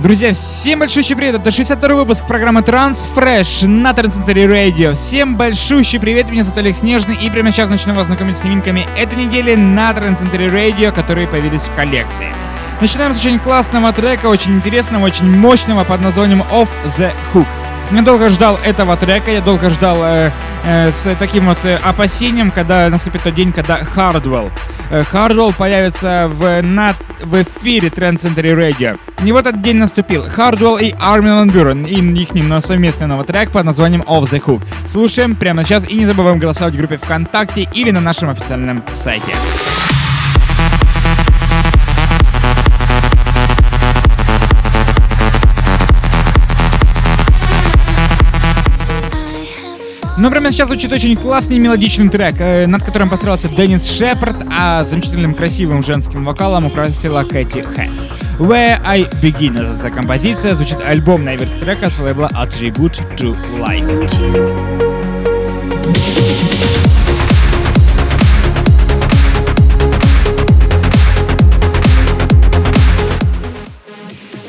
Друзья, всем большущий привет! Это 62 выпуск программы Transfresh на Трансцентре Radio. Всем большущий привет! Меня зовут Олег Снежный и прямо сейчас начну вас знакомить с новинками этой недели на Трансцентре Radio, которые появились в коллекции. Начинаем с очень классного трека, очень интересного, очень мощного под названием Off the Hook. Я долго ждал этого трека, я долго ждал э, э, с таким вот э, опасением, когда наступит тот день, когда Hardwell. Э, Hardwell появится в, на, в эфире Trend Center Radio. И вот этот день наступил. Hardwell и Armin Van Buren и их на совместный новый трек под названием Off the Hook. Слушаем прямо сейчас и не забываем голосовать в группе ВКонтакте или на нашем официальном сайте. Ну, прямо сейчас звучит очень классный мелодичный трек, э, над которым постарался Деннис Шепард, а замечательным красивым женским вокалом украсила Кэти Хэс. Where I Begin эта композиция, звучит альбомная версия трека с лейбла Attribute to Life.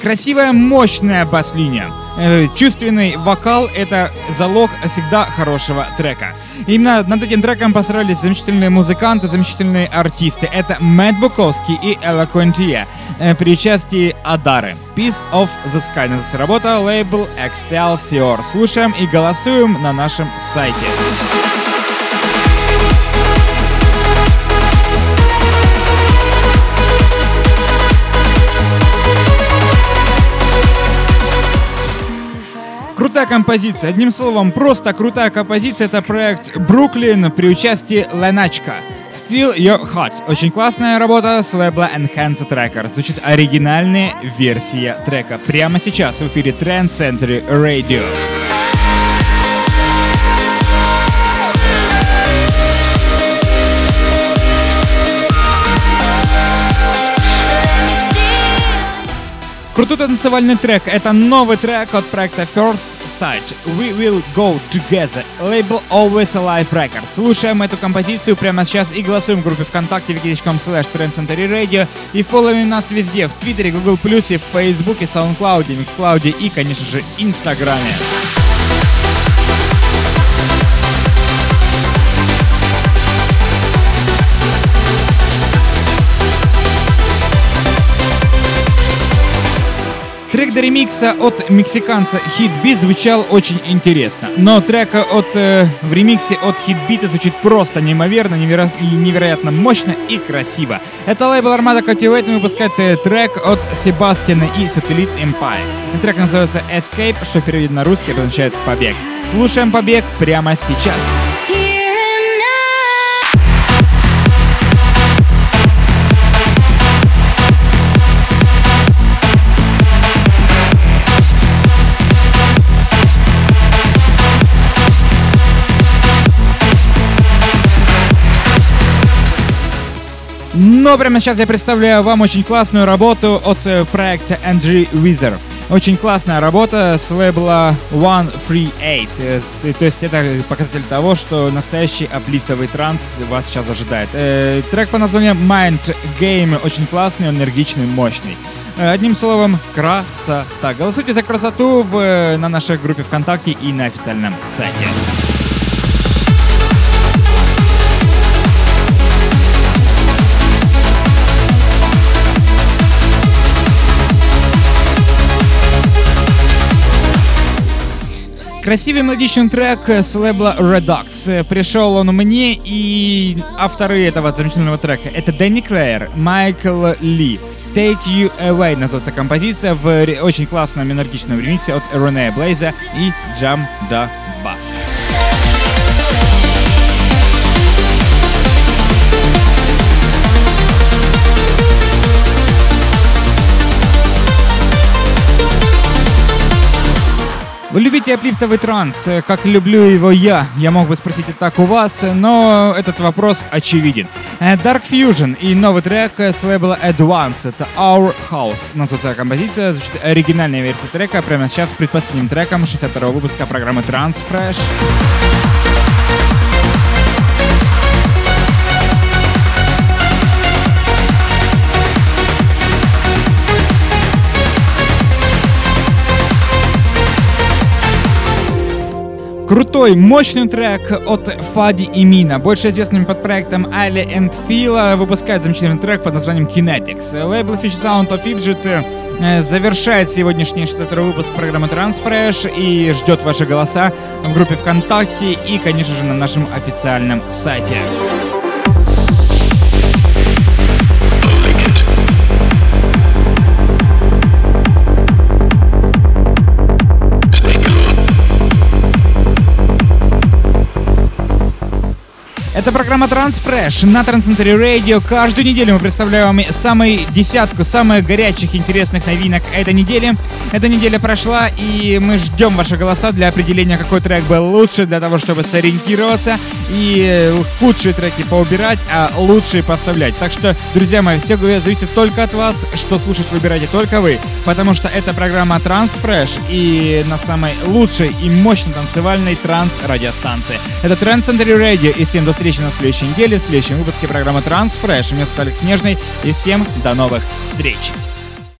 Красивая, мощная бас-линия. Э, чувственный вокал — это залог всегда хорошего трека. Именно над этим треком постарались замечательные музыканты, замечательные артисты. Это Мэтт Буковский и Элла Контия э, при участии Адары. Piece of the Sky. Называется работа лейбл Excelsior. Слушаем и голосуем на нашем сайте. Крутая композиция. Одним словом, просто крутая композиция. Это проект Бруклин при участии Леначка. Still Your Heart. Очень классная работа с лейбла Enhanced Records. Звучит оригинальная версия трека. Прямо сейчас в эфире Trend Center Radio. Крутой танцевальный трек. Это новый трек от проекта First Sight. We Will Go Together. Лейбл Always Alive Records. Слушаем эту композицию прямо сейчас и голосуем в группе ВКонтакте wiki.com slash Radio и фолловим нас везде. В Твиттере, Google+, в Фейсбуке, SoundCloud, MixCloud и, конечно же, Инстаграме. Трек до ремикса от мексиканца Beat звучал очень интересно, но трек от, э, в ремиксе от Beat звучит просто неимоверно, неверо... невероятно мощно и красиво. Это лейбл Armada Cultivate выпускает э, трек от Себастьяна и Satellite Empire. Трек называется Escape, что переведено на русский означает «побег». Слушаем «Побег» прямо сейчас. Но прямо сейчас я представляю вам очень классную работу от э, проекта Andrew Wizard. Очень классная работа с лейбла One Free Eight. Э, то есть это показатель того, что настоящий аплифтовый транс вас сейчас ожидает. Э, трек по названию Mind Game очень классный, энергичный, мощный. Одним словом, красота. Голосуйте за красоту в, на нашей группе ВКонтакте и на официальном сайте. Красивый мелодичный трек с лейбла Redux. Пришел он мне, и авторы этого замечательного трека это Дэнни Клэйр, Майкл Ли. Take You Away называется композиция в очень классном энергичном ремиксе от Рене Блейза и Jam the Bass. Вы любите аплифтовый транс, э, как люблю его я? Я мог бы спросить это так у вас, но этот вопрос очевиден. Э, Dark Fusion и новый трек с лейбла Advance, это Our House. Называется композиция, звучит оригинальная версия трека прямо сейчас с предпоследним треком 62 выпуска программы Trans Fresh. Крутой, мощный трек от Фади и Мина, больше известным под проектом Ali and Fila, выпускает замечательный трек под названием Kinetics. Лейбл Fish Sound of Egypt э, завершает сегодняшний 62 выпуск программы Transfresh и ждет ваши голоса в группе ВКонтакте и, конечно же, на нашем официальном сайте. Это программа Transfresh на Трансцентре Radio. Каждую неделю мы представляем вам самую десятку самых горячих интересных новинок этой недели. Эта неделя прошла, и мы ждем ваши голоса для определения, какой трек был лучше, для того, чтобы сориентироваться и худшие треки поубирать, а лучшие поставлять. Так что, друзья мои, все зависит только от вас, что слушать выбираете только вы, потому что это программа Transfresh и на самой лучшей и мощной танцевальной транс-радиостанции. Это Трансцентре Radio, и всем до встречи встречи на следующей неделе в следующем выпуске программы Transfresh. Меня зовут Алекс Нежный и всем до новых встреч!